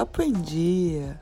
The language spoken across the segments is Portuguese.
Papo em Dia.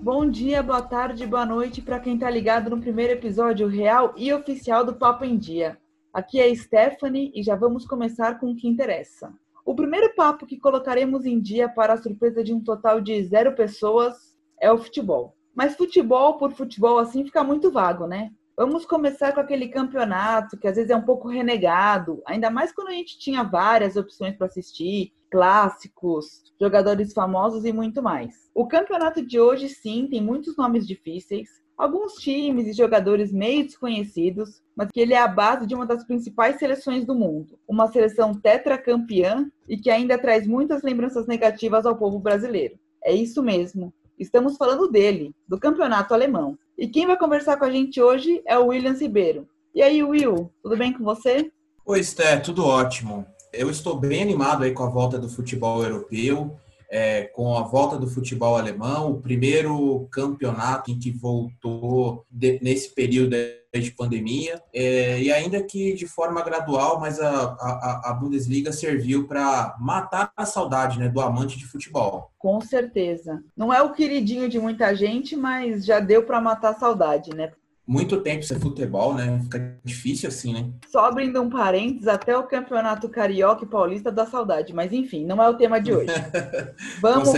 Bom dia, boa tarde, boa noite para quem está ligado no primeiro episódio real e oficial do Papo em Dia. Aqui é Stephanie e já vamos começar com o que interessa. O primeiro papo que colocaremos em dia para a surpresa de um total de zero pessoas é o futebol. Mas futebol por futebol assim fica muito vago, né? Vamos começar com aquele campeonato que às vezes é um pouco renegado, ainda mais quando a gente tinha várias opções para assistir, clássicos, jogadores famosos e muito mais. O campeonato de hoje, sim, tem muitos nomes difíceis, alguns times e jogadores meio desconhecidos, mas que ele é a base de uma das principais seleções do mundo, uma seleção tetracampeã e que ainda traz muitas lembranças negativas ao povo brasileiro. É isso mesmo. Estamos falando dele, do campeonato alemão. E quem vai conversar com a gente hoje é o William Ribeiro. E aí, Will, tudo bem com você? Oi, Sté, tudo ótimo. Eu estou bem animado aí com a volta do futebol europeu é, com a volta do futebol alemão, o primeiro campeonato em que voltou de, nesse período de pandemia, é, e ainda que de forma gradual, mas a, a, a Bundesliga serviu para matar a saudade né, do amante de futebol. Com certeza. Não é o queridinho de muita gente, mas já deu para matar a saudade, né? Muito tempo sem futebol, né? Fica difícil assim, né? Só abrindo um parênteses, até o campeonato carioca e paulista dá saudade, mas enfim, não é o tema de hoje. vamos,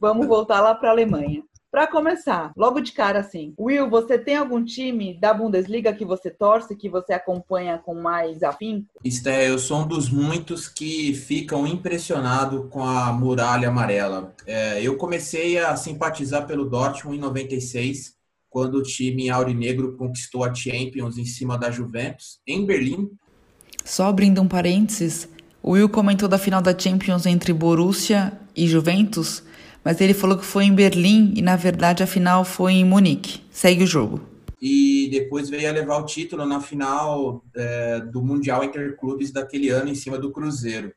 vamos voltar lá para a Alemanha. Para começar, logo de cara assim, Will, você tem algum time da Bundesliga que você torce, que você acompanha com mais afinco? Esté, eu sou um dos muitos que ficam impressionados com a muralha amarela. É, eu comecei a simpatizar pelo Dortmund em 96 quando o time aurinegro conquistou a Champions em cima da Juventus, em Berlim. Só abrindo um parênteses, o Will comentou da final da Champions entre Borussia e Juventus, mas ele falou que foi em Berlim e na verdade a final foi em Munique. Segue o jogo. E depois veio a levar o título na final é, do Mundial Interclubes daquele ano em cima do Cruzeiro.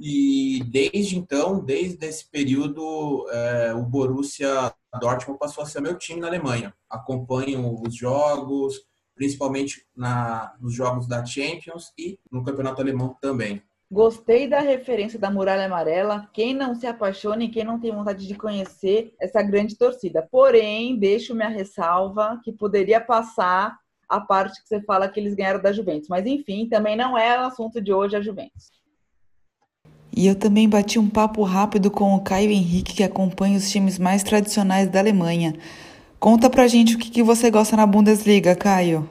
E desde então, desde esse período, é, o Borussia Dortmund passou a ser meu time na Alemanha. Acompanho os jogos, principalmente na, nos jogos da Champions e no campeonato alemão também. Gostei da referência da Muralha Amarela. Quem não se apaixona e quem não tem vontade de conhecer essa grande torcida. Porém, deixo minha ressalva que poderia passar a parte que você fala que eles ganharam da Juventus. Mas enfim, também não é o assunto de hoje a Juventus. E eu também bati um papo rápido com o Caio Henrique, que acompanha os times mais tradicionais da Alemanha. Conta pra gente o que, que você gosta na Bundesliga, Caio.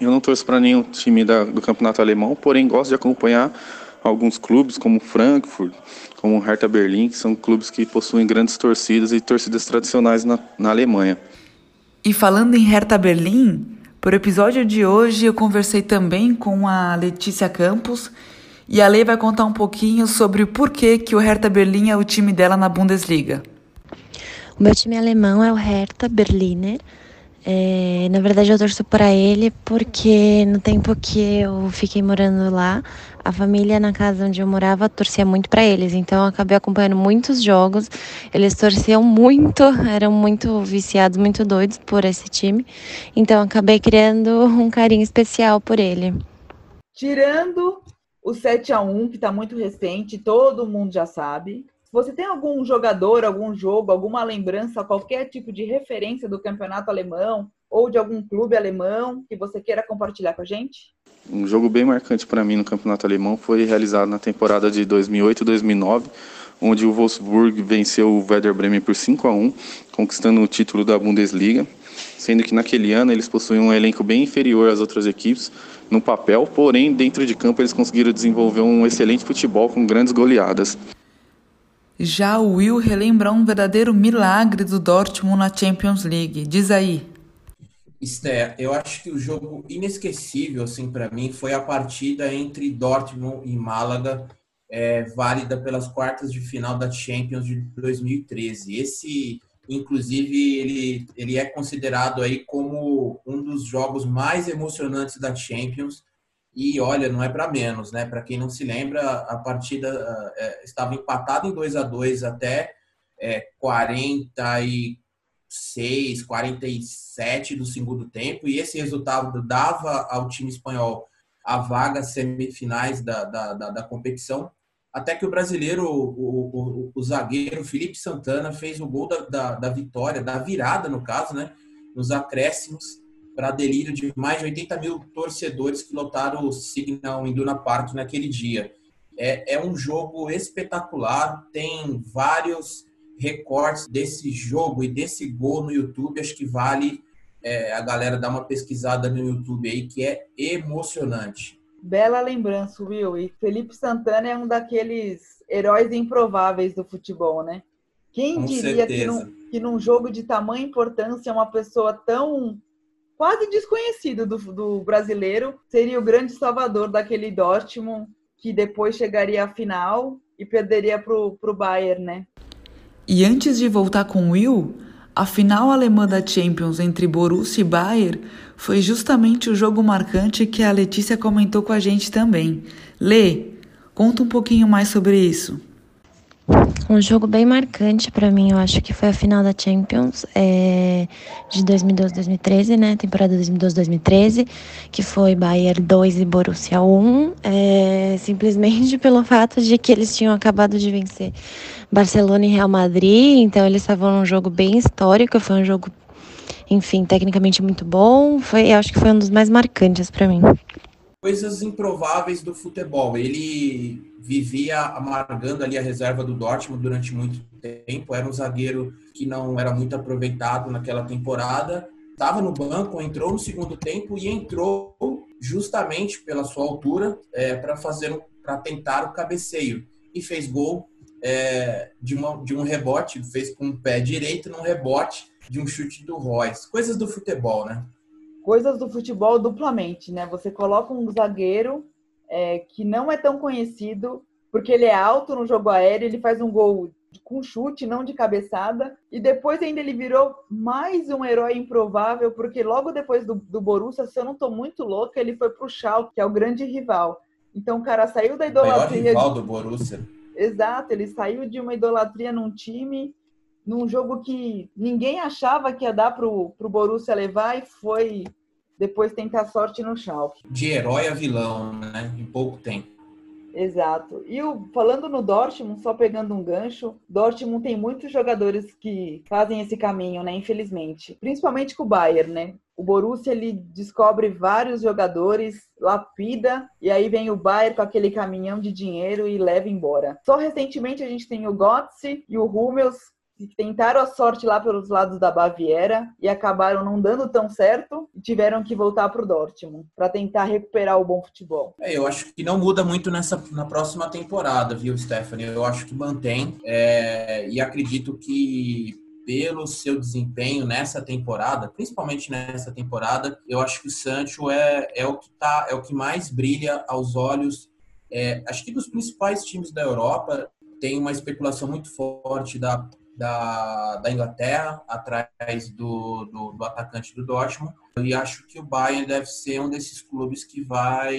Eu não torço para nenhum time da, do campeonato alemão, porém gosto de acompanhar alguns clubes como Frankfurt, como Hertha Berlim, que são clubes que possuem grandes torcidas e torcidas tradicionais na, na Alemanha. E falando em Hertha Berlim, por episódio de hoje eu conversei também com a Letícia Campos, e a Lei vai contar um pouquinho sobre o porquê que o Hertha Berlim é o time dela na Bundesliga. O meu time alemão é o Hertha Berliner. É, na verdade, eu torço para ele porque no tempo que eu fiquei morando lá, a família na casa onde eu morava torcia muito para eles. Então, eu acabei acompanhando muitos jogos. Eles torciam muito, eram muito viciados, muito doidos por esse time. Então, acabei criando um carinho especial por ele. Tirando o 7 a 1 que está muito recente, todo mundo já sabe. Você tem algum jogador, algum jogo, alguma lembrança, qualquer tipo de referência do campeonato alemão ou de algum clube alemão que você queira compartilhar com a gente? Um jogo bem marcante para mim no campeonato alemão foi realizado na temporada de 2008-2009, onde o Wolfsburg venceu o Werder Bremen por 5 a 1, conquistando o título da Bundesliga, sendo que naquele ano eles possuíam um elenco bem inferior às outras equipes, no papel, porém, dentro de campo, eles conseguiram desenvolver um excelente futebol com grandes goleadas. Já o Will relembra um verdadeiro milagre do Dortmund na Champions League. Diz aí. Esther, eu acho que o jogo inesquecível, assim, para mim, foi a partida entre Dortmund e Málaga, é, válida pelas quartas de final da Champions de 2013. Esse Inclusive, ele, ele é considerado aí como um dos jogos mais emocionantes da Champions. E olha, não é para menos, né? Para quem não se lembra, a partida é, estava empatada em 2 a 2 até é, 46, 47 do segundo tempo, e esse resultado dava ao time espanhol a vaga semifinais da, da, da, da competição. Até que o brasileiro, o, o, o, zagueiro Felipe Santana, fez o gol da, da, da vitória, da virada, no caso, né? Nos acréscimos, para delírio de mais de 80 mil torcedores que lotaram o Signal Induna Park naquele dia. É, é um jogo espetacular, tem vários recortes desse jogo e desse gol no YouTube. Acho que vale é, a galera dar uma pesquisada no YouTube aí, que é emocionante. Bela lembrança, Will. E Felipe Santana é um daqueles heróis improváveis do futebol, né? Quem Com diria que num, que num, jogo de tamanha importância uma pessoa tão quase desconhecida do, do brasileiro seria o grande salvador daquele Dortmund que depois chegaria à final e perderia para o Bayern, né? E antes de voltar com Will, a final alemã da Champions entre Borussia e Bayern foi justamente o jogo marcante que a Letícia comentou com a gente também. Lê, conta um pouquinho mais sobre isso. Um jogo bem marcante para mim, eu acho que foi a final da Champions é, de 2012-2013, né? Temporada 2012-2013, que foi Bayern 2 e Borussia 1, é, simplesmente pelo fato de que eles tinham acabado de vencer Barcelona e Real Madrid, então eles estavam num jogo bem histórico, foi um jogo, enfim, tecnicamente muito bom, foi, acho que foi um dos mais marcantes para mim. Coisas improváveis do futebol. Ele vivia amargando ali a reserva do Dortmund durante muito tempo. Era um zagueiro que não era muito aproveitado naquela temporada. Estava no banco, entrou no segundo tempo e entrou justamente pela sua altura é, para fazer para tentar o cabeceio e fez gol é, de, uma, de um rebote, fez com o pé direito num rebote de um chute do Royce. Coisas do futebol, né? Coisas do futebol duplamente, né? Você coloca um zagueiro é, que não é tão conhecido, porque ele é alto no jogo aéreo, ele faz um gol com chute, não de cabeçada, e depois ainda ele virou mais um herói improvável, porque logo depois do, do Borussia, se eu não estou muito louca, ele foi para o Schalke, que é o grande rival. Então o cara saiu da idolatria... O maior rival do Borussia. Exato, ele saiu de uma idolatria num time, num jogo que ninguém achava que ia dar para o Borussia levar e foi depois tentar sorte no Schalke. De herói a vilão, né? Em pouco tempo. Exato. E o, falando no Dortmund, só pegando um gancho, Dortmund tem muitos jogadores que fazem esse caminho, né? Infelizmente. Principalmente com o Bayern, né? O Borussia ele descobre vários jogadores, lapida, e aí vem o Bayern com aquele caminhão de dinheiro e leva embora. Só recentemente a gente tem o Götze e o Hummels tentaram a sorte lá pelos lados da Baviera e acabaram não dando tão certo e tiveram que voltar para o Dortmund para tentar recuperar o bom futebol. É, eu acho que não muda muito nessa na próxima temporada, viu, Stephanie? Eu acho que mantém é, e acredito que pelo seu desempenho nessa temporada, principalmente nessa temporada, eu acho que o Sancho é, é o que tá, é o que mais brilha aos olhos. É, acho que dos principais times da Europa tem uma especulação muito forte da da, da Inglaterra, atrás do, do, do, atacante do Dortmund. E acho que o Bayern deve ser um desses clubes que vai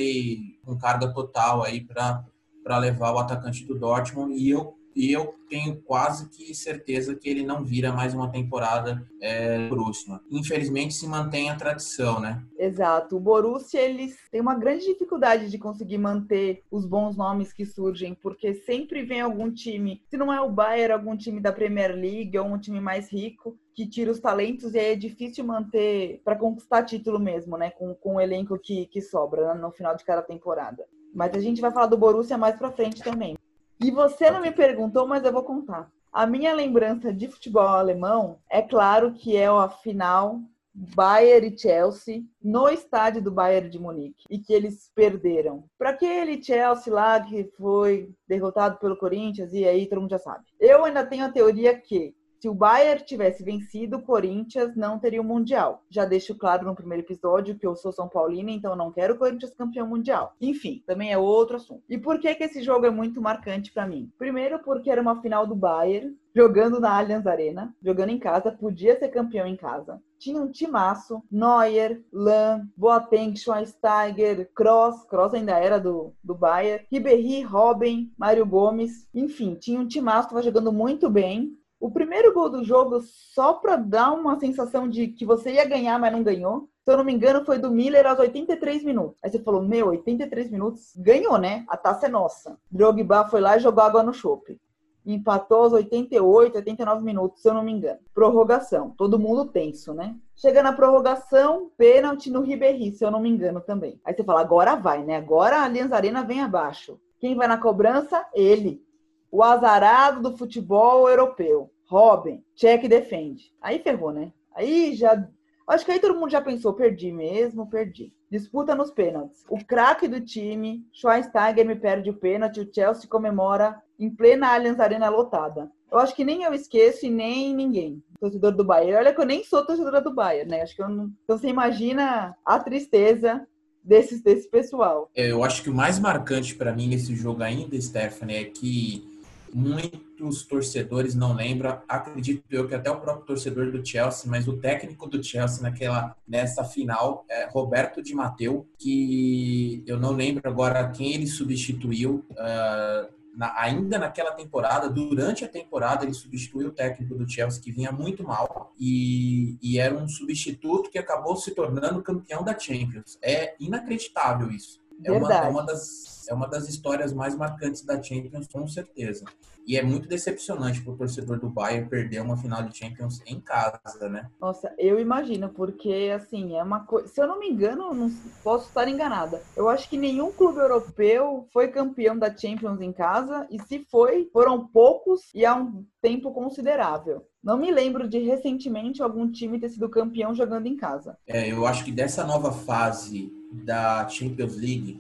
com carga total aí para levar o atacante do Dortmund. E eu e eu tenho quase que certeza que ele não vira mais uma temporada é, Borussia. Infelizmente se mantém a tradição, né? Exato. O Borussia eles têm uma grande dificuldade de conseguir manter os bons nomes que surgem, porque sempre vem algum time, se não é o Bayern, algum time da Premier League ou um time mais rico que tira os talentos e aí é difícil manter para conquistar título mesmo, né? Com, com o elenco que, que sobra né? no final de cada temporada. Mas a gente vai falar do Borussia mais para frente também. E você não me perguntou, mas eu vou contar. A minha lembrança de futebol alemão é claro que é a final Bayern e Chelsea no estádio do Bayern de Munique e que eles perderam. Para aquele Chelsea lá que foi derrotado pelo Corinthians e aí todo mundo já sabe. Eu ainda tenho a teoria que se o Bayern tivesse vencido, o Corinthians não teria o Mundial. Já deixo claro no primeiro episódio que eu sou São Paulina, então não quero o Corinthians campeão mundial. Enfim, também é outro assunto. E por que, que esse jogo é muito marcante para mim? Primeiro, porque era uma final do Bayern, jogando na Allianz Arena, jogando em casa, podia ser campeão em casa. Tinha um timaço, Neuer, Lan, Boateng, Schweinsteiger, Kroos, Kroos ainda era do, do Bayern, Ribéry, Robin, Mário Gomes, enfim, tinha um timaço, estava jogando muito bem O primeiro gol do jogo, só para dar uma sensação de que você ia ganhar, mas não ganhou. Se eu não me engano, foi do Miller aos 83 minutos. Aí você falou, meu, 83 minutos, ganhou, né? A taça é nossa. Drogba foi lá e jogou água no chope. Empatou aos 88, 89 minutos, se eu não me engano. Prorrogação. Todo mundo tenso, né? Chega na prorrogação, pênalti no Ribéry, se eu não me engano também. Aí você fala, agora vai, né? Agora a Allianz Arena vem abaixo. Quem vai na cobrança? Ele o azarado do futebol europeu. Robin, check defende. Aí ferrou, né? Aí já. Acho que aí todo mundo já pensou, perdi mesmo, perdi. Disputa nos pênaltis. O craque do time, Schweinsteiger, me perde o pênalti, o Chelsea comemora em plena Allianz Arena lotada. Eu acho que nem eu esqueço e nem ninguém. Torcedor do Bayern. Olha que eu nem sou torcedora do Bayern, né? Acho que eu não. Então você imagina a tristeza desse, desse pessoal. É, eu acho que o mais marcante para mim nesse jogo ainda, Stephanie, é que muitos torcedores não lembram, acredito eu que até o próprio torcedor do Chelsea, mas o técnico do Chelsea naquela nessa final é Roberto Di Matteo, que eu não lembro agora quem ele substituiu. Uh, na, ainda naquela temporada, durante a temporada, ele substituiu o técnico do Chelsea, que vinha muito mal, e, e, era um substituto que acabou se tornando campeão da Champions. É inacreditável isso. É uma, é uma, das, é uma das histórias mais marcantes da Champions, com certeza. E é muito decepcionante para o torcedor do Bayern perder uma final de Champions em casa, né? Nossa, eu imagino, porque assim, é uma coisa. Se eu não me engano, não posso estar enganada. Eu acho que nenhum clube europeu foi campeão da Champions em casa, e se foi, foram poucos e há um tempo considerável. Não me lembro de recentemente algum time ter sido campeão jogando em casa. É, eu acho que dessa nova fase da Champions League,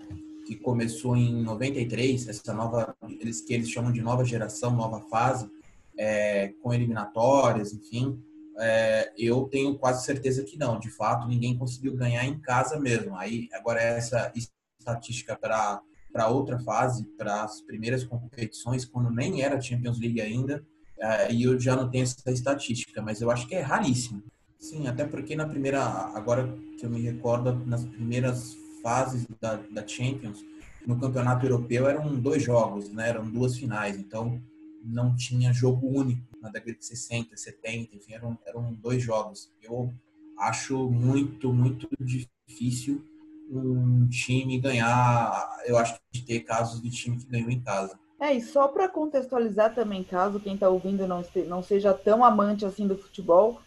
que começou em 93, essa nova, eles que eles chamam de nova geração, nova fase, é, com eliminatórias, enfim, é, eu tenho quase certeza que não. De fato, ninguém conseguiu ganhar em casa mesmo. Aí, agora essa estatística para para outra fase, para as primeiras competições, quando nem era Champions League ainda, é, e eu já não tenho essa estatística, mas eu acho que é raríssimo. Sim, até porque na primeira, agora que eu me recordo, nas primeiras fases da, da Champions, no campeonato europeu eram dois jogos, né? Eram duas finais, então não tinha jogo único na década de 60, 70, enfim, eram, eram dois jogos. Eu acho muito, muito difícil um time ganhar. Eu acho que ter casos de time que ganhou em casa. É, e só para contextualizar também, caso quem está ouvindo não, não seja tão amante assim do futebol,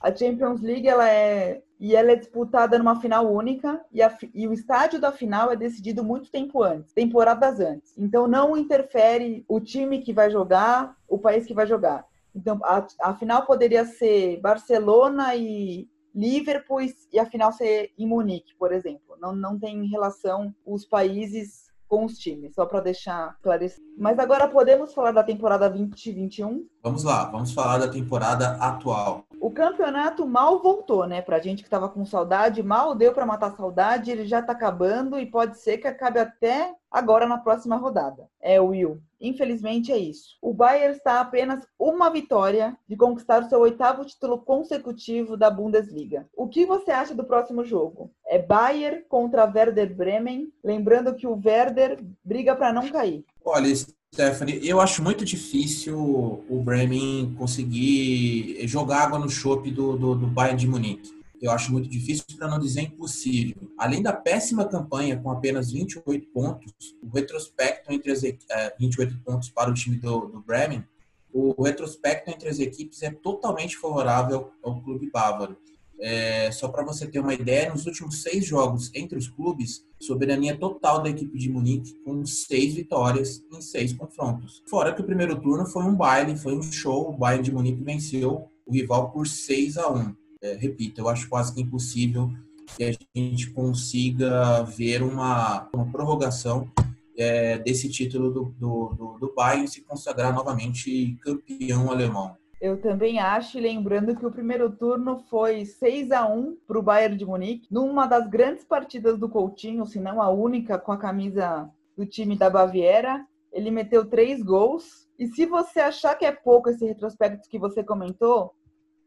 a Champions League ela é e ela é disputada numa final única e, a, e, o estádio da final é decidido muito tempo antes, temporadas antes. Então não interfere o time que vai jogar, o país que vai jogar. Então a, a final poderia ser Barcelona e Liverpool e a final ser em Munique, por exemplo. Não, não tem relação os países com os times, só para deixar esclarecido. Mas agora podemos falar da temporada 2021? Vamos lá, vamos falar da temporada atual. O campeonato mal voltou, né? Pra gente que tava com saudade, mal deu para matar a saudade, ele já tá acabando e pode ser que acabe até agora na próxima rodada. É, Will. Infelizmente é isso. O Bayern está a apenas uma vitória de conquistar o seu oitavo título consecutivo da Bundesliga. O que você acha do próximo jogo? É Bayern contra Werder Bremen, lembrando que o Werder briga para não cair. Olha, Stephanie, eu acho muito difícil o Bremen conseguir jogar água no chope do, do, do Bayern de Munique eu acho muito difícil, para não dizer impossível. Além da péssima campanha com apenas 28 pontos, o retrospecto entre as é, 28 pontos para o time do, do Bremen, o retrospecto entre as equipes é totalmente favorável ao clube bávaro. É, só para você ter uma ideia, nos últimos seis jogos entre os clubes, soberania total da equipe de Munique, com seis vitórias em seis confrontos. Fora que o primeiro turno foi um baile, foi um show. O Bayern de Munique venceu o rival por 6 a 1 é, repito, eu acho quase que impossível que a gente consiga ver uma, uma prorrogação é, desse título do, do, do, do Bayern se consagrar novamente campeão alemão. Eu também acho, lembrando que o primeiro turno foi 6 a 1 para o Bayern de Munique, numa das grandes partidas do Coutinho, se não a única, com a camisa do time da Baviera. Ele meteu três gols. E se você achar que é pouco esse retrospecto que você comentou,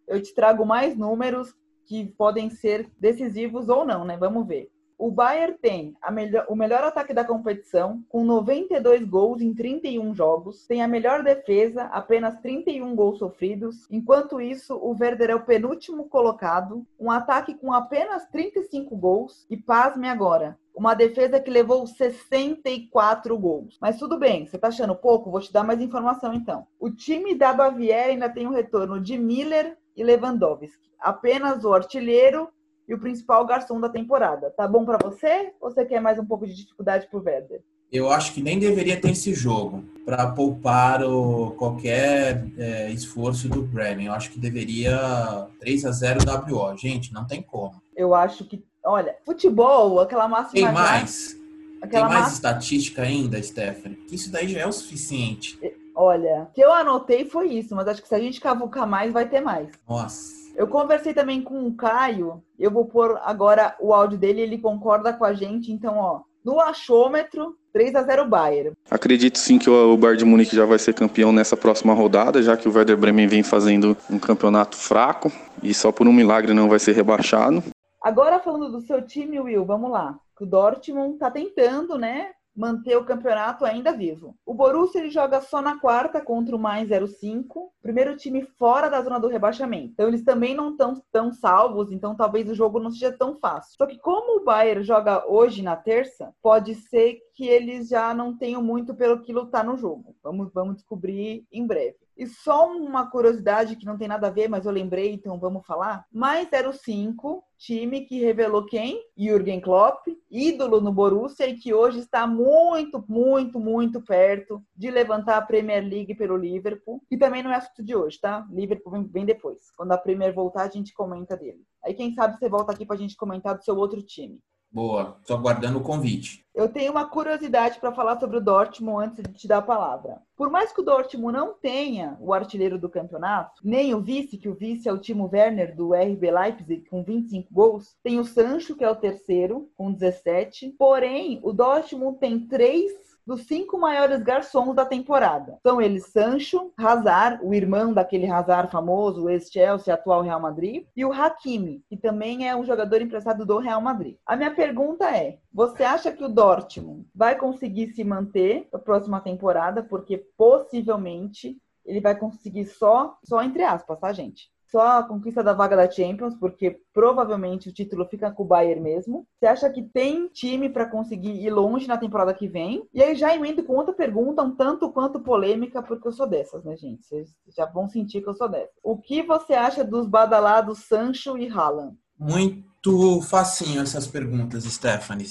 eu te trago mais números que podem ser decisivos ou não, né? Vamos ver. O Bayern tem melhor, o melhor ataque da competição, com 92 gols em 31 jogos, tem a melhor defesa, apenas 31 gols sofridos. Enquanto isso, o Werder é o penúltimo colocado, um ataque com apenas 35 gols. E pasme agora, uma defesa que levou 64 gols. Mas tudo bem, você tá achando pouco? Vou te dar mais informação então. O time da Baviera ainda tem o retorno de Miller e Lewandowski. Apenas o artilheiro e o principal garçom da temporada. Tá bom para você? Ou você quer mais um pouco de dificuldade pro Werder? Eu acho que nem deveria ter esse jogo para poupar o, qualquer é, esforço do Bremen. Eu acho que deveria 3 a 0 WO. Gente, não tem como. Eu acho que, olha, futebol, aquela máxima. Tem mais. Aquela tem mais máxima... estatística ainda, Stephanie. Isso daí já é o suficiente. Olha, o que eu anotei foi isso, mas acho que se a gente cavucar mais, vai ter mais. Nossa. Eu conversei também com o Caio, eu vou pôr agora o áudio dele, ele concorda com a gente, então, ó, no achômetro, 3 a 0 Bayern. Acredito sim que o Bayern de Munique já vai ser campeão nessa próxima rodada, já que o Werder Bremen vem fazendo um campeonato fraco e só por um milagre não vai ser rebaixado. Agora falando do seu time, Will, vamos lá. O Dortmund tá tentando, né, manter o campeonato ainda vivo. O Borussia ele joga só na quarta contra o mais 05, primeiro time fora da zona do rebaixamento. Então eles também não estão tão salvos, então talvez o jogo não seja tão fácil. Só que como o Bayern joga hoje na terça, pode ser que eles já não tenham muito pelo que lutar no jogo. Vamos, vamos descobrir em breve. E só uma curiosidade que não tem nada a ver, mas eu lembrei, então vamos falar. Mais 05, time que revelou quem? Jürgen Klopp, ídolo no Borussia e que hoje está muito, muito, muito perto de levantar a Premier League pelo Liverpool. E também não é assunto de hoje, tá? Liverpool vem, depois. Quando a Premier voltar, a gente comenta dele. Aí quem sabe você volta aqui para a gente comentar do seu outro time. Boa, estou aguardando o convite. Eu tenho uma curiosidade para falar sobre o Dortmund antes de te dar a palavra. Por mais que o Dortmund não tenha o artilheiro do campeonato, nem o vice, que o vice é o Timo Werner do RB Leipzig com 25 gols, tem o Sancho, que é o terceiro, com 17. Porém, o Dortmund tem três dos cinco maiores garçons da temporada. São eles Sancho, Hazard, o irmão daquele Hazard famoso, ex-Chelsea, atual Real Madrid, e o Hakimi, que também é um jogador emprestado do Real Madrid. A minha pergunta é: você acha que o Dortmund vai conseguir se manter na próxima temporada? Porque possivelmente ele vai conseguir só, só entre aspas, tá, gente? Só a conquista da vaga da Champions, porque provavelmente o título fica com o Bayern mesmo. Você acha que tem time para conseguir ir longe na temporada que vem? E aí já emendo com outra pergunta, um tanto quanto polêmica, porque eu sou dessas, né, gente? Vocês já vão sentir que eu sou dessas. O que você acha dos badalados Sancho e Haaland? Muito facinho essas perguntas, Stephanie.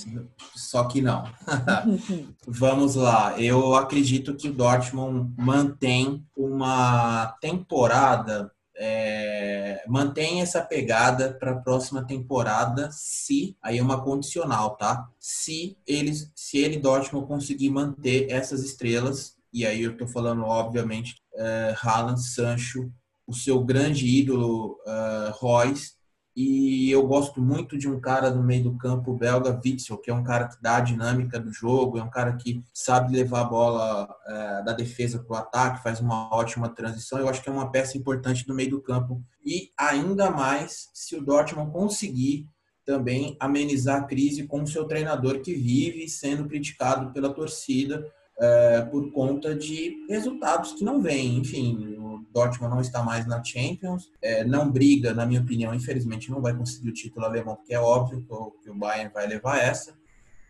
Só que não. Vamos lá. Eu acredito que o Dortmund mantém uma temporada é, mantém essa pegada para a próxima temporada, se aí é uma condicional, tá? Se eles, se ele Dortmund conseguir manter essas estrelas, e aí eu estou falando obviamente é, Haaland, Sancho, o seu grande ídolo uh, Royce e eu gosto muito de um cara no meio do campo belga, Witzel, que é um cara que dá a dinâmica do jogo, é um cara que sabe levar a bola é, da defesa para o ataque, faz uma ótima transição. Eu acho que é uma peça importante no meio do campo. E ainda mais se o Dortmund conseguir também amenizar a crise com o seu treinador que vive sendo criticado pela torcida é, por conta de resultados que não vêm. Enfim, Dortmund não está mais na Champions, é, não briga, na minha opinião, infelizmente não vai conseguir o título alemão, porque é óbvio que o, Bayern vai levar essa.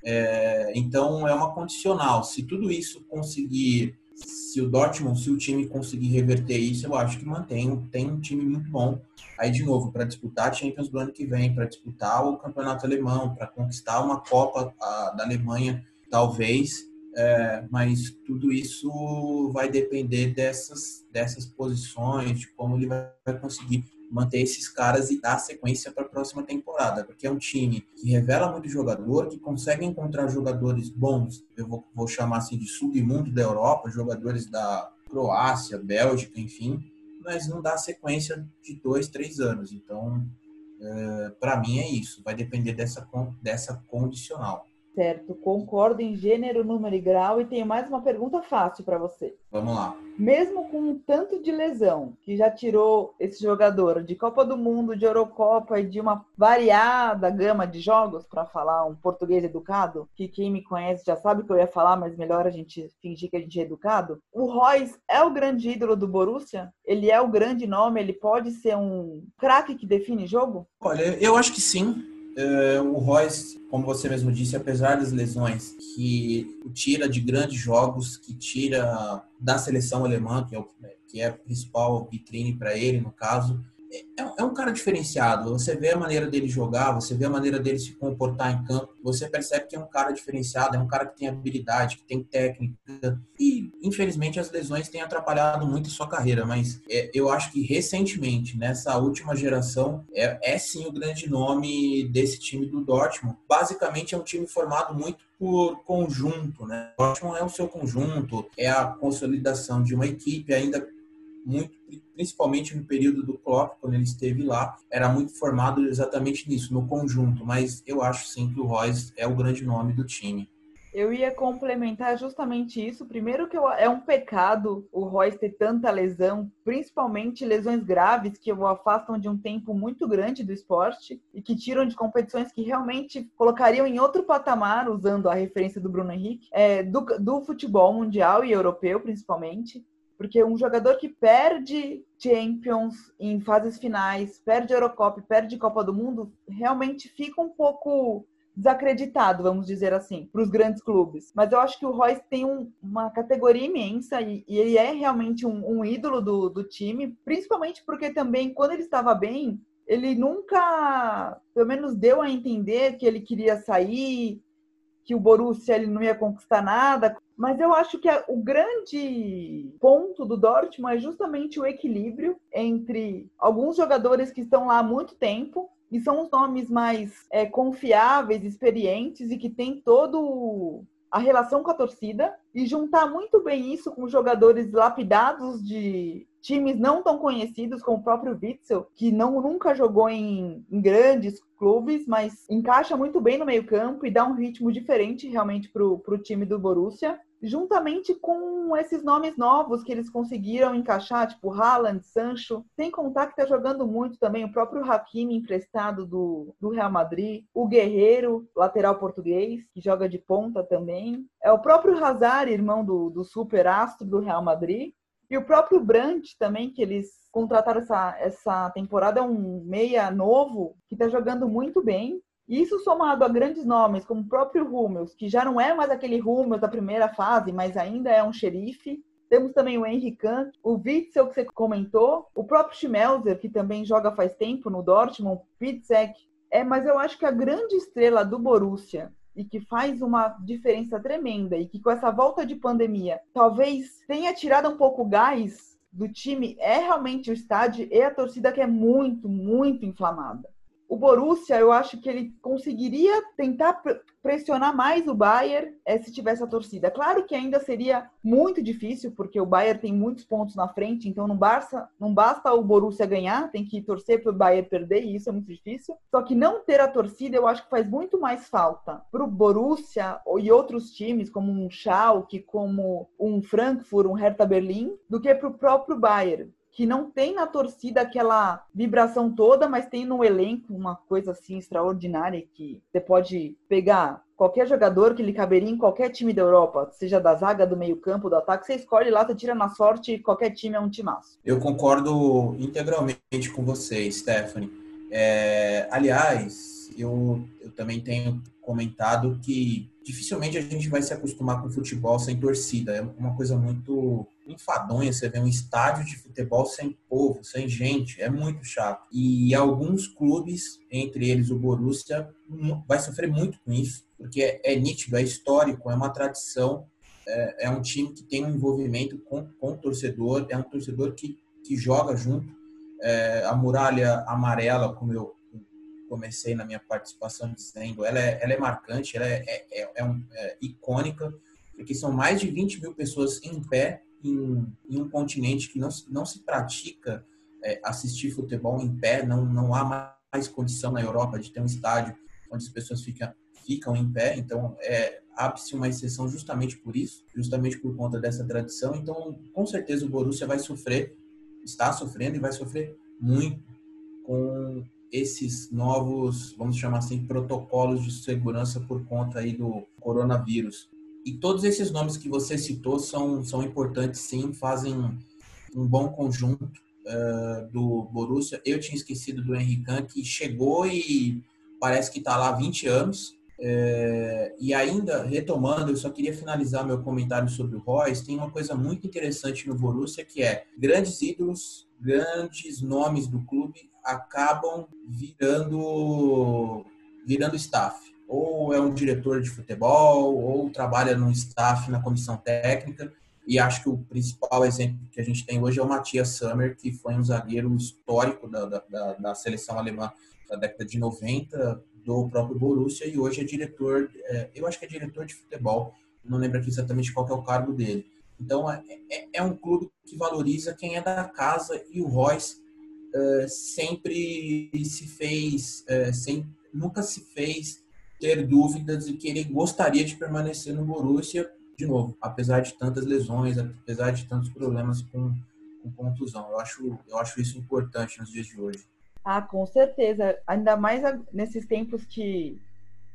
É, então é uma condicional. Se tudo isso conseguir, se o Dortmund, se o time conseguir reverter isso, eu acho que mantém, tem um time muito bom. Aí de novo para disputar a Champions do ano que vem, para disputar o campeonato alemão, para conquistar uma Copa a, da Alemanha, talvez. É, mas tudo isso vai depender dessas, dessas posições, de como ele vai conseguir manter esses caras e dar sequência para a próxima temporada, porque é um time que revela muito jogador, que consegue encontrar jogadores bons, eu vou, vou chamar assim de submundo da Europa, jogadores da Croácia, Bélgica, enfim, mas não dá sequência de dois, três anos. Então, é, para mim é isso, vai depender dessa, dessa condicional. Certo, concordo em gênero, número e grau e tenho mais uma pergunta fácil para você. Vamos lá. Mesmo com um tanto de lesão que já tirou esse jogador de Copa do Mundo, de Eurocopa e de uma variada gama de jogos, para falar um português educado, que quem me conhece já sabe que eu ia falar, mas melhor a gente fingir que a gente é educado. O Royce é o grande ídolo do Borussia? Ele é o grande nome? Ele pode ser um craque que define jogo? Olha, eu acho que sim. Uh, o Royce, como você mesmo disse, apesar das lesões, que o tira de grandes jogos, que tira da seleção alemã, que é, o, que é a principal vitrine para ele, no caso, é, é, um cara diferenciado. Você vê a maneira dele jogar, você vê a maneira dele se comportar em campo, você percebe que é um cara diferenciado, é um cara que tem habilidade, que tem técnica. E, infelizmente, as lesões têm atrapalhado muito sua carreira, mas é, eu acho que recentemente, nessa última geração, é, é sim o grande nome desse time do Dortmund. Basicamente, é um time formado muito por conjunto, né? O Dortmund é o seu conjunto, é a consolidação de uma equipe ainda muito, principalmente no período do Klopp, quando ele esteve lá, era muito formado exatamente nisso, no conjunto. Mas eu acho sim que o Royce é o grande nome do time. Eu ia complementar justamente isso. Primeiro que é um pecado o Royce ter tanta lesão, principalmente lesões graves que o afastam de um tempo muito grande do esporte e que tiram de competições que realmente colocariam em outro patamar, usando a referência do Bruno Henrique, é, do, do futebol mundial e europeu principalmente. Porque um jogador que perde Champions em fases finais, perde Eurocopa, perde Copa do Mundo, realmente fica um pouco desacreditado, vamos dizer assim, para os grandes clubes. Mas eu acho que o Royce tem um, uma categoria imensa e, e ele é realmente um, um ídolo do, do, time, principalmente porque também, quando ele estava bem, ele nunca, pelo menos, deu a entender que ele queria sair, que o Borussia ele não ia conquistar nada. Mas eu acho que o grande ponto do Dortmund é justamente o equilíbrio entre alguns jogadores que estão lá há muito tempo e são os nomes mais é, confiáveis, experientes e que têm todo a relação com a torcida e juntar muito bem isso com jogadores lapidados de times não tão conhecidos como o próprio Witzel, que não nunca jogou em, em grandes clubes, mas encaixa muito bem no meio-campo e dá um ritmo diferente realmente para o time do Borussia juntamente com esses nomes novos que eles conseguiram encaixar, tipo Haaland, Sancho, sem contar que está jogando muito também o próprio Hakimi emprestado do, do Real Madrid, o Guerreiro, lateral português, que joga de ponta também, é o próprio Hazard, irmão do, do super astro do Real Madrid, e o próprio Brandt também, que eles contrataram essa, essa temporada, é um meia novo que está jogando muito bem. Isso somado a grandes nomes, como o próprio Hummels, que já não é mais aquele Hummels da primeira fase, mas ainda é um xerife. Temos também o Henry Kahn, o Witzel, que você comentou, o próprio Schmelzer, que também joga faz tempo no Dortmund, Pitzek. É, mas eu acho que a grande estrela do Borussia e que faz uma diferença tremenda e que com essa volta de pandemia talvez tenha tirado um pouco o gás do time é realmente o estádio e a torcida que é muito, muito inflamada o Borussia, eu acho que ele conseguiria tentar pressionar mais o Bayern é, se tivesse a torcida. Claro que ainda seria muito difícil, porque o Bayern tem muitos pontos na frente, então não basta, não basta o Borussia ganhar, tem que torcer para o Bayern perder, e isso é muito difícil. Só que não ter a torcida, eu acho que faz muito mais falta para o Borussia e outros times, como um Schalke, como um Frankfurt, um Hertha Berlim, do que para o próprio Bayern que não tem na torcida aquela vibração toda, mas tem no elenco uma coisa assim extraordinária que você pode pegar qualquer jogador que lhe caberia em qualquer time da Europa, seja da zaga, do meio-campo, do ataque, você escolhe lá, você tira na sorte, qualquer time é um timaço. Eu concordo integralmente com você, Stephanie. É, aliás, eu, eu também tenho comentado que dificilmente a gente vai se acostumar com futebol sem torcida. É uma coisa muito enfadonha você ver um estádio de futebol sem povo, sem gente. É muito chato. E alguns clubes, entre eles o Borussia, vai sofrer muito com isso, porque é, é nítido, é histórico, é uma tradição. É, é um time que tem um envolvimento com, com o torcedor, é um torcedor que, que joga junto. É, a muralha amarela, como eu comecei na minha participação dizendo, ela é, ela é marcante, ela é, é, é, é um, é icônica, porque são mais de 20 mil pessoas em pé em, em um continente que não, não se pratica é, assistir futebol em pé, não, não há mais condição na Europa de ter um estádio onde as pessoas ficam, ficam em pé, então é, abre-se uma exceção justamente por isso, justamente por conta dessa tradição. Então, com certeza o Borussia vai sofrer, está sofrendo e vai sofrer muito com esses novos, vamos chamar assim, protocolos de segurança por conta aí do coronavírus. E todos esses nomes que você citou são, são importantes, sim, fazem um bom conjunto uh, do Borussia. Eu tinha esquecido do Henrique que chegou e parece que está lá há 20 anos. Uh, e ainda, retomando, eu só queria finalizar meu comentário sobre o Royce. Tem uma coisa muito interessante no Borussia que é grandes ídolos, grandes nomes do clube acabam virando virando staff ou é um diretor de futebol, ou trabalha no staff na comissão técnica. E acho que o principal exemplo que a gente tem hoje é o Matias Sammer, que foi um zagueiro histórico da, da, da seleção alemã da década de 90, do próprio Borussia, e hoje é diretor, é, eu acho que é diretor de futebol, não lembro aqui exatamente qual é o cargo dele. Então, é, é, é um clube que valoriza quem é da casa, e o Royce é, sempre se fez, é, sem, nunca se fez ter dúvidas de que ele gostaria de permanecer no Borussia, de novo, apesar de tantas lesões, apesar de tantos problemas com, com contusão. Eu acho, eu acho isso importante nos dias de hoje. Ah, com certeza. Ainda mais nesses tempos que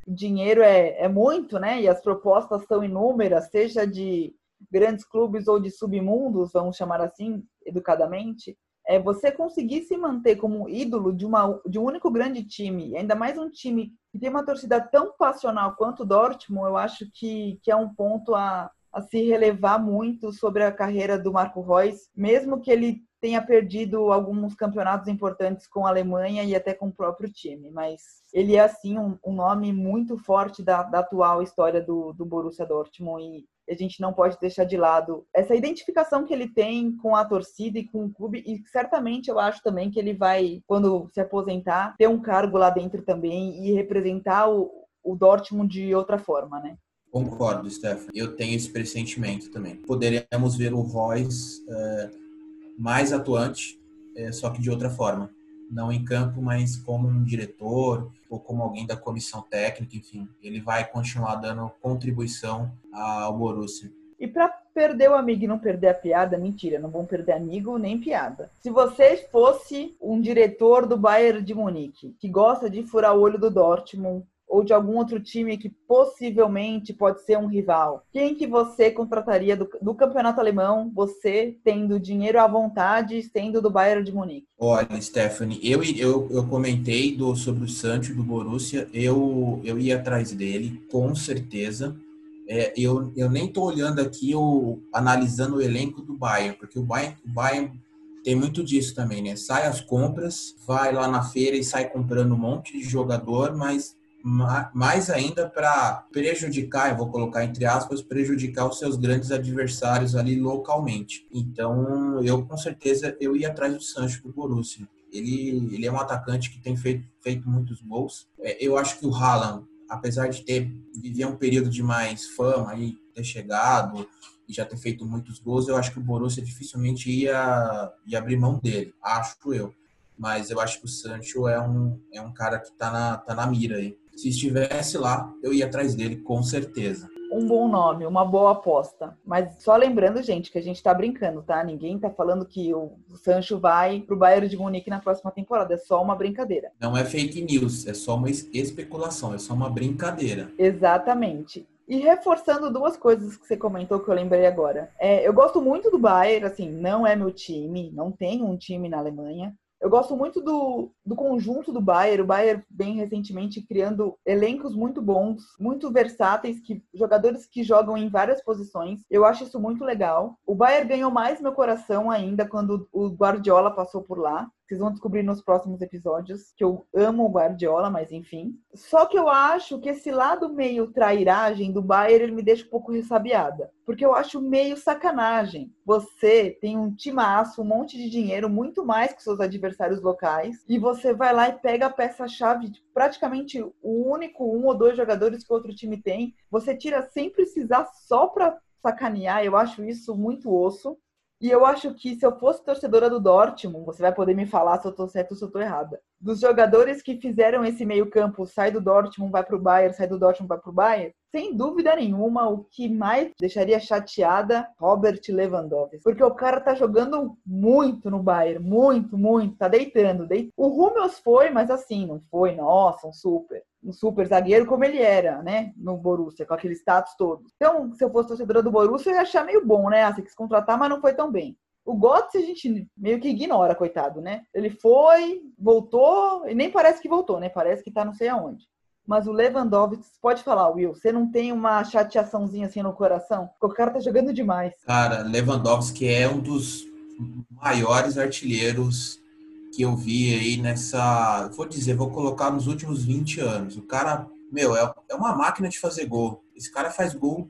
dinheiro é, é muito, né? E as propostas são inúmeras, seja de grandes clubes ou de submundos, vamos chamar assim, educadamente é, você conseguir se manter como ídolo de, uma, de um único grande time, ainda mais um time que tem uma torcida tão passional quanto o Dortmund, eu acho que, que é um ponto a, a se relevar muito sobre a carreira do Marco Reus, mesmo que ele tenha perdido alguns campeonatos importantes com a Alemanha e até com o próprio time, mas ele é assim um, um nome muito forte da, da, atual história do, do Borussia Dortmund e a gente não pode deixar de lado essa identificação que ele tem com a torcida e com o clube e certamente eu acho também que ele vai quando se aposentar ter um cargo lá dentro também e representar o, o Dortmund de outra forma, né? Concordo, Stefan. Eu tenho esse pressentimento também. Poderíamos ver o Royce é, mais atuante, é, só que de outra forma não em campo, mas como um diretor ou como alguém da comissão técnica, enfim, ele vai continuar dando contribuição ao Borussia. E para perder o amigo e não perder a piada, mentira, não vão perder amigo nem piada. Se você fosse um diretor do Bayern de Munique, que gosta de furar o olho do Dortmund, ou de algum outro time que possivelmente pode ser um rival? Quem que você contrataria do, do campeonato alemão, você tendo dinheiro à vontade, sendo do Bayern de Munique? Olha, Stephanie, eu, eu, eu comentei do, sobre o Sancho do Borussia, eu, eu ia atrás dele, com certeza. É, eu, eu nem estou olhando aqui, eu, analisando o elenco do Bayern, porque o Bayern, o Bayern tem muito disso também, né? Sai as compras, vai lá na feira e sai comprando um monte de jogador, mas mais ainda para prejudicar, eu vou colocar entre aspas, prejudicar os seus grandes adversários ali localmente. Então, eu com certeza eu ia atrás do Sancho do Borussia. Ele, ele é um atacante que tem feito, feito muitos gols. É, eu acho que o Haaland, apesar de ter vivido um período de mais fama e ter chegado e já ter feito muitos gols, eu acho que o Borussia dificilmente ia, ia abrir mão dele, acho eu. Mas eu acho que o Sancho é um, é um cara que tá na, tá na mira aí. Se estivesse lá, eu ia atrás dele, com certeza. Um bom nome, uma boa aposta. Mas só lembrando, gente, que a gente tá brincando, tá? Ninguém tá falando que o Sancho vai pro Bayern de Munique na próxima temporada. É só uma brincadeira. Não é fake news, é só uma especulação, é só uma brincadeira. Exatamente. E reforçando duas coisas que você comentou que eu lembrei agora. É, eu gosto muito do Bayern, assim, não é meu time, não tenho um time na Alemanha. Eu gosto muito do, do conjunto do Bayern. O Bayern bem recentemente criando elencos muito bons, muito versáteis, que jogadores que jogam em várias posições. Eu acho isso muito legal. O Bayern ganhou mais meu coração ainda quando o Guardiola passou por lá. Vocês vão descobrir nos próximos episódios que eu amo o Guardiola, mas enfim. Só que eu acho que esse lado meio trairagem do Bayern ele me deixa um pouco ressabiada. Porque eu acho meio sacanagem. Você tem um timaço, um monte de dinheiro, muito mais que seus adversários locais, e você vai lá e pega a peça-chave praticamente o único um ou dois jogadores que outro time tem. Você tira sem precisar só pra sacanear. Eu acho isso muito osso. E eu acho que se eu fosse torcedora do Dortmund, você vai poder me falar se eu tô certo ou se eu tô errada. Dos jogadores que fizeram esse meio-campo, sai do Dortmund, vai para o Bayern, sai do Dortmund, vai para o Bayern, sem dúvida nenhuma, o que mais deixaria chateada Robert Lewandowski. Porque o cara tá jogando muito no Bayern, muito, muito, tá deitando. O Hummels foi, mas assim, não foi, nossa, um super. Um super zagueiro como ele era, né? No Borussia, com aquele status todo. Então, se eu fosse torcedora do Borussia, eu ia achar meio bom, né? Ah, você quis contratar, mas não foi tão bem. O Götze a gente meio que ignora, coitado, né? Ele foi, voltou, e nem parece que voltou, né? Parece que tá não sei aonde. Mas o Lewandowski, pode falar, Will, você não tem uma chateaçãozinha assim no coração? Porque o cara tá jogando demais. Cara, Lewandowski é um dos maiores artilheiros que eu vi aí nessa. Vou dizer, vou colocar nos últimos 20 anos. O cara, meu, é, é uma máquina de fazer gol. Esse cara faz gol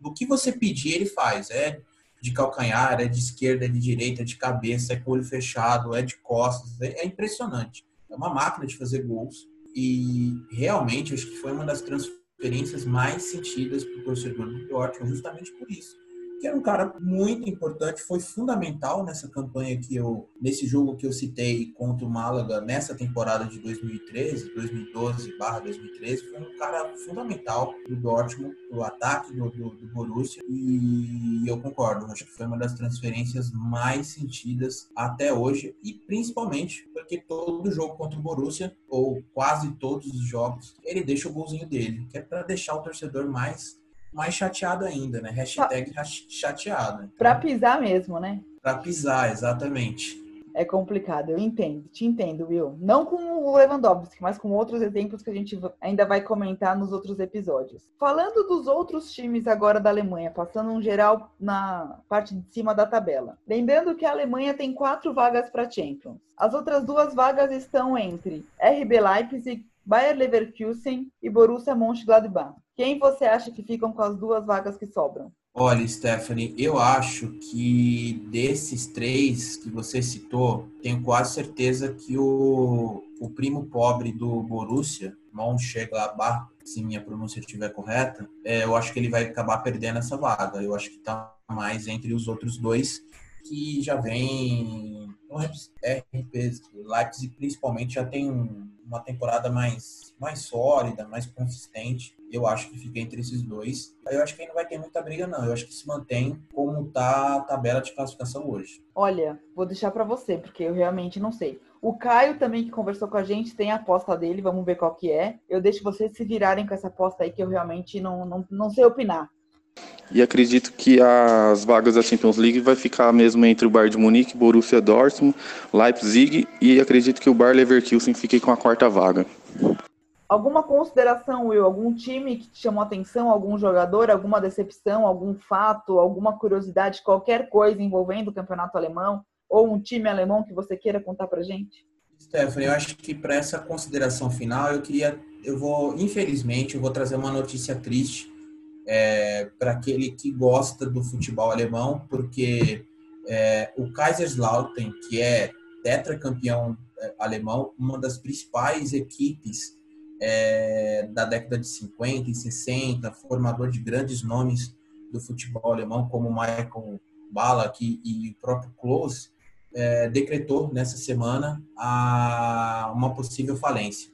do que você pedir, ele faz. É de calcanhar, é de esquerda, é de direita, é de cabeça, é com olho fechado, é de costas. É, é impressionante. É uma máquina de fazer gols. E realmente acho que foi uma das transferências mais sentidas para o torcedor do Dortmund, justamente por isso que era um cara muito importante, foi fundamental nessa campanha que eu, nesse jogo que eu citei contra o Málaga nessa temporada de 2013, 2012 barra 2013, foi um cara fundamental do Dortmund, do ataque do, do, do Borussia e eu concordo, acho que foi uma das transferências mais sentidas até hoje e principalmente porque todo jogo contra o Borussia, ou quase todos os jogos, ele deixa o golzinho dele, que é para deixar o torcedor mais mais chateado ainda, né? Hashtag chateado. Pra pisar mesmo, né? Pra pisar, exatamente. É complicado, eu entendo, te entendo, Will. Não com o Lewandowski, mas com outros exemplos que a gente ainda vai comentar nos outros episódios. Falando dos outros times agora da Alemanha, passando um geral na parte de cima da tabela. Lembrando que a Alemanha tem quatro vagas para Champions. As outras duas vagas estão entre RB Leipzig, Bayer Leverkusen e Borussia Mönchengladbach. Quem você acha que ficam com as duas vagas que sobram? Olha, Stephanie, eu acho que desses três que você citou, tenho quase certeza que o, o primo pobre do Borussia, Mönchengladbach, se minha pronúncia estiver correta, é, eu acho que ele vai acabar perdendo essa vaga. Eu acho que está mais entre os outros dois que já vem no RP Leipzig principalmente já tem uma temporada mais mais sólida, mais consistente. Eu acho que fica entre esses dois. Eu acho que aí não vai ter muita briga não. Eu acho que se mantém como tá a tabela de classificação hoje. Olha, vou deixar para você porque eu realmente não sei. O Caio também que conversou com a gente tem a aposta dele, vamos ver qual que é. Eu deixo vocês se virarem com essa aposta aí que eu realmente não, não, não sei opinar. E acredito que as vagas da Champions League vai ficar mesmo entre o Bayern de Munique, Borussia Dortmund, Leipzig e acredito que o Bayer Leverkusen fique com a quarta vaga. Alguma consideração, Will? Algum time que te chamou atenção? Algum jogador? Alguma decepção? Algum fato? Alguma curiosidade? Qualquer coisa envolvendo o campeonato alemão? Ou um time alemão que você queira contar pra gente? Stephanie, eu acho que para essa consideração final, eu queria, eu vou, infelizmente, eu vou trazer uma notícia triste é, para aquele que gosta do futebol alemão, porque é, o Kaiserslautern, que é tetracampeão é, alemão, uma das principais equipes é, da década de 50 e 60, formador de grandes nomes do futebol alemão, como Michael Ballack e o próprio Klose, é, decretou nessa semana a, uma possível falência.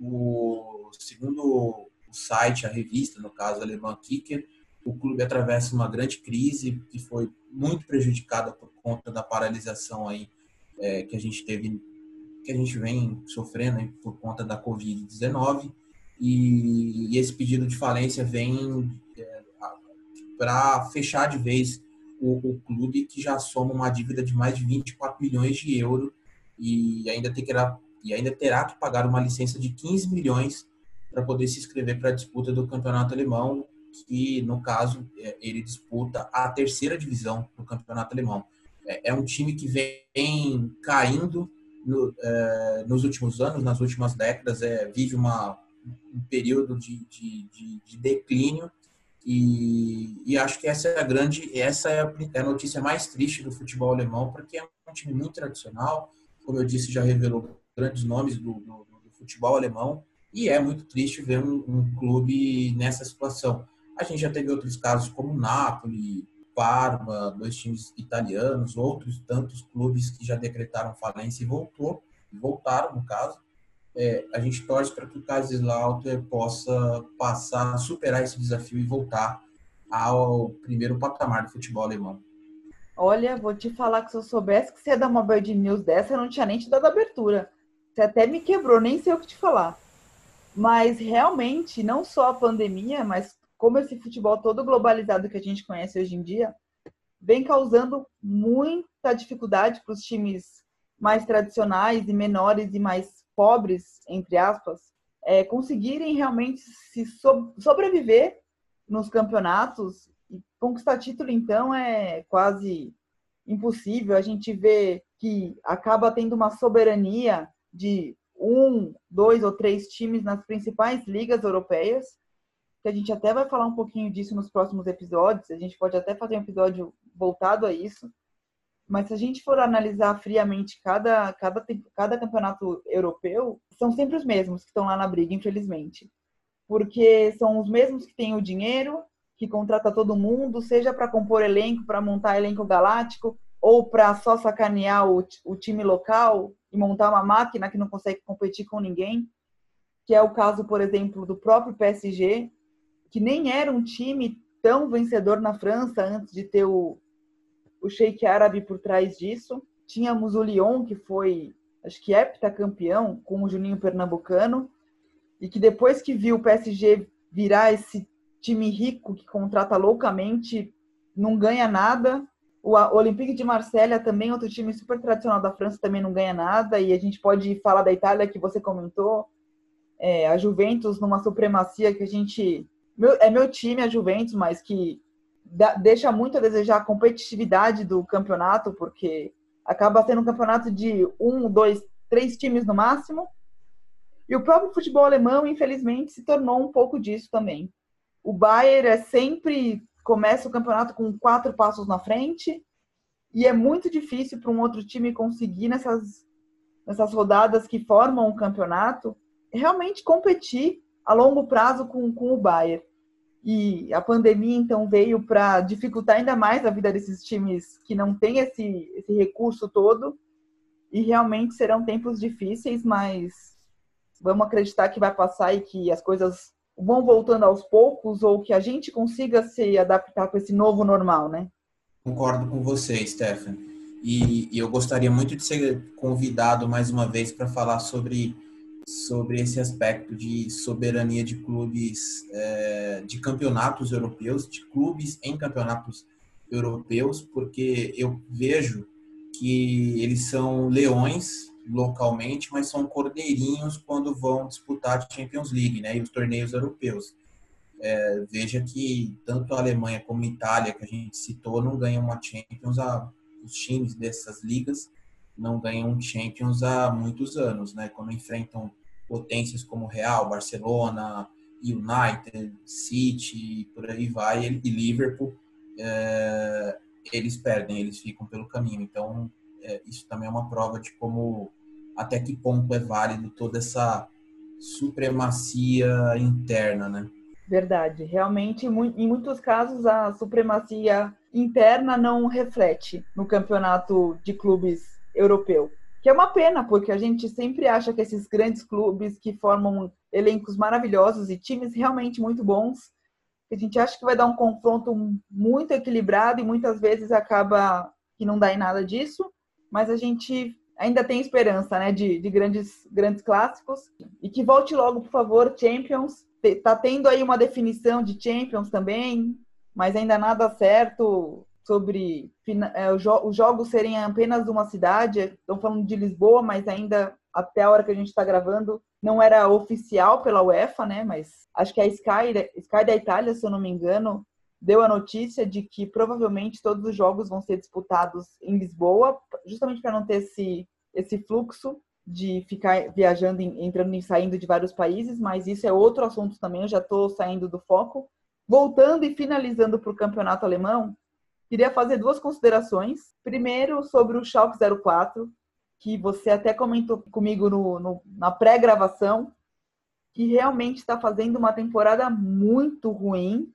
O segundo o site, a revista, no caso, Alemã Kicker, o clube atravessa uma grande crise que foi muito prejudicada por conta da paralisação aí é, que a gente teve, que a gente vem sofrendo aí por conta da Covid-19 e, e, esse pedido de falência vem é, para fechar de vez o, o, clube que já soma uma dívida de mais de 24 milhões de euros e ainda, e ainda terá que pagar uma licença de 15 milhões para poder se inscrever para a disputa do campeonato alemão, que no caso é, ele disputa a terceira divisão do campeonato alemão. É, é um time que vem caindo no, é, nos últimos anos, nas últimas décadas, é, vive uma, um período de, de, de, de declínio e, e, acho que essa é a grande, essa é a, é a notícia mais triste do futebol alemão, porque é um time muito tradicional, como eu disse, já revelou grandes nomes do, do, do futebol alemão e é muito triste ver um, um, clube nessa situação. A gente já teve outros casos como Napoli, Parma, dois times italianos, outros tantos clubes que já decretaram falência e voltou, voltaram no caso. é, a gente torce para que o Kaiserslautern possa passar, superar esse desafio e voltar ao primeiro patamar do futebol alemão. Olha, vou te falar que se eu soubesse que você ia dar uma bad news dessa, eu não tinha nem te dado abertura. Você até me quebrou, nem sei o que te falar. Mas realmente, não só a pandemia, mas como esse futebol todo globalizado que a gente conhece hoje em dia, vem causando muita dificuldade para os times mais tradicionais e menores e mais pobres, entre aspas, é, conseguirem realmente se so sobreviver nos campeonatos e conquistar título, então, é quase impossível. A gente vê que acaba tendo uma soberania de um, dois ou três times nas principais ligas europeias, que a gente até vai falar um pouquinho disso nos próximos episódios. A gente pode até fazer um episódio voltado a isso. Mas se a gente for analisar friamente cada, cada, cada campeonato europeu, são sempre os mesmos que estão lá na briga, infelizmente. Porque são os mesmos que têm o dinheiro, que contrata todo mundo, seja para compor elenco, para montar elenco galáctico, ou para só sacanear o, o time local e montar uma máquina que não consegue competir com ninguém. Que é o caso, por exemplo, do próprio PSG, que nem era um time tão vencedor na França antes de ter o, o Sheik Árabe por trás disso. Tínhamos o Lyon, que foi, acho que heptacampeão, com o Juninho Pernambucano, e que depois que viu o PSG virar esse time rico que contrata loucamente, não ganha nada. O Olympique de Marselha também, outro time super tradicional da França, também não ganha nada. E a gente pode falar da Itália, que você comentou. É, a Juventus numa supremacia que a gente. Meu, é meu time, a Juventus, mas que deixa muito a desejar a competitividade do campeonato, porque acaba sendo um campeonato de um, dois, três times no máximo. E o próprio futebol alemão, infelizmente, se tornou um pouco disso também. O Bayern é sempre começa o campeonato com quatro passos na frente e é muito difícil para um outro time conseguir nessas, nessas rodadas que formam o campeonato realmente competir a longo prazo com, com o Bayern. E a pandemia, então, veio para dificultar ainda mais a vida desses times que não têm esse, esse recurso todo. E realmente serão tempos difíceis, mas vamos acreditar que vai passar e que as coisas vão voltando aos poucos ou que a gente consiga se adaptar com esse novo normal, né? Concordo com você, Stefan. E, e eu gostaria muito de ser convidado mais uma vez para falar sobre sobre esse aspecto de soberania de clubes, é, de campeonatos europeus, de clubes em campeonatos europeus, porque eu vejo que eles são leões localmente, mas são cordeirinhos quando vão disputar a Champions League, né, e os torneios europeus. É, veja que tanto a Alemanha como a Itália, que a gente citou, não ganham uma Champions, a, os times dessas ligas não ganham Champions há muitos anos, né? Quando enfrentam potências como Real, Barcelona, United, City, por aí vai, e Liverpool, é, eles perdem, eles ficam pelo caminho. Então, é, isso também é uma prova de como, até que ponto é válido toda essa supremacia interna, né? Verdade. Realmente, em muitos casos, a supremacia interna não reflete no campeonato de clubes europeu. Que é uma pena, porque a gente sempre acha que esses grandes clubes que formam elencos maravilhosos e times realmente muito bons, a gente acha que vai dar um confronto muito equilibrado e muitas vezes acaba que não dá em nada disso, mas a gente ainda tem esperança, né, de, de grandes, grandes clássicos. E que volte logo, por favor, Champions. Tá tendo aí uma definição de Champions também, mas ainda nada certo sobre é, os jogos serem apenas uma cidade. Estão falando de Lisboa, mas ainda até a hora que a gente está gravando não era oficial pela UEFA, né? Mas acho que a Sky, Sky da Itália, se eu não me engano, deu a notícia de que provavelmente todos os jogos vão ser disputados em Lisboa, justamente para não ter esse, esse fluxo de ficar viajando, entrando e saindo de vários países, mas isso é outro assunto também, eu já estou saindo do foco. Voltando e finalizando para o campeonato alemão, queria fazer duas considerações. Primeiro, sobre o Schalke 04, que você até comentou comigo no, no na pré-gravação, que realmente está fazendo uma temporada muito ruim,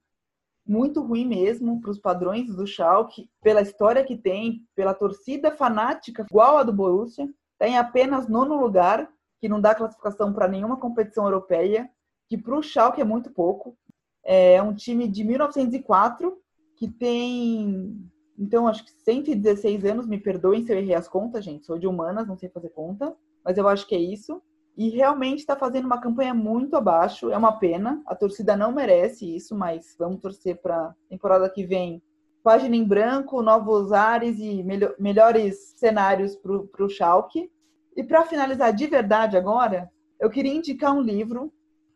muito ruim mesmo para os padrões do Schalke, pela história que tem, pela torcida fanática igual a do Borussia. Está em apenas nono lugar, que não dá classificação para nenhuma competição europeia, que para o Schalke é muito pouco. É um time de 1904 que tem, então, acho que 116 anos. Me perdoem se eu errei as contas, gente. Sou de humanas, não sei fazer conta, mas eu acho que é isso. E realmente está fazendo uma campanha muito abaixo. É uma pena. A torcida não merece isso, mas vamos torcer para temporada que vem página em branco, novos ares e melhor, melhores cenários para o Schalke. E para finalizar de verdade agora, eu queria indicar um livro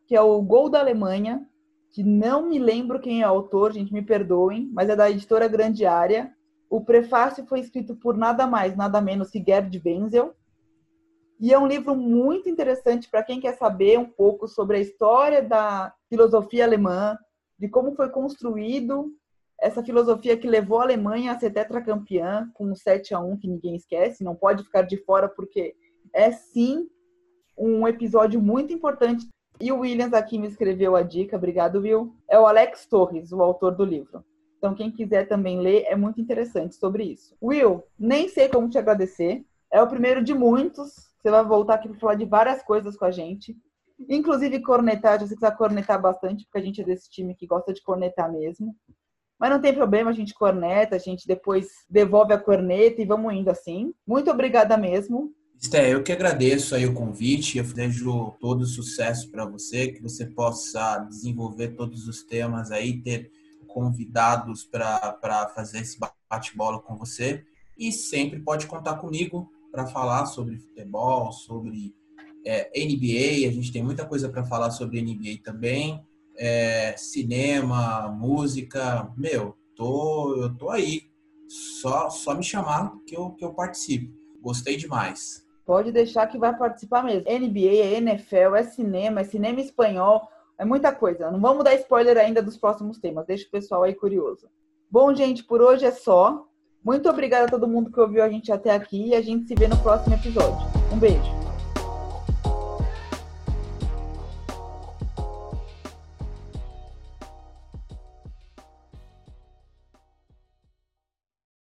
que é o Gol da Alemanha, que não me lembro quem é o autor, gente, me perdoem, mas é da editora Grande Área. O prefácio foi escrito por nada mais, nada menos que Gerd Wenzel. E é um livro muito interessante para quem quer saber um pouco sobre a história da filosofia alemã, de como foi construído essa filosofia que levou a Alemanha a ser tetracampeã com um 7 a 1 que ninguém esquece, não pode ficar de fora porque é sim um episódio muito importante. E o Williams aqui me escreveu a dica, obrigado, Will. É o Alex Torres, o autor do livro. Então, quem quiser também ler, é muito interessante sobre isso. Will, nem sei como te agradecer. É o primeiro de muitos. Você vai voltar aqui para falar de várias coisas com a gente. Inclusive cornetar, já sei que você vai cornetar bastante, porque a gente é desse time que gosta de cornetar mesmo. Mas não tem problema, a gente corneta, a gente depois devolve a corneta e vamos indo assim. Muito obrigada mesmo. Esté, eu que agradeço aí o convite, eu desejo todo sucesso para você, que você possa desenvolver todos os temas aí, ter convidados para fazer esse bate-bola com você. E sempre pode contar comigo para falar sobre futebol, sobre é, NBA. A gente tem muita coisa para falar sobre NBA também é, cinema, música, meu, tô, eu tô aí. Só, só me chamar que eu, que eu participo. Gostei demais. Pode deixar que vai participar mesmo. NBA, é NFL, é cinema, é cinema espanhol, é muita coisa. Não vamos dar spoiler ainda dos próximos temas, deixa o pessoal aí curioso. Bom, gente, por hoje é só. Muito obrigada a todo mundo que ouviu a gente até aqui e a gente se vê no próximo episódio. Um beijo.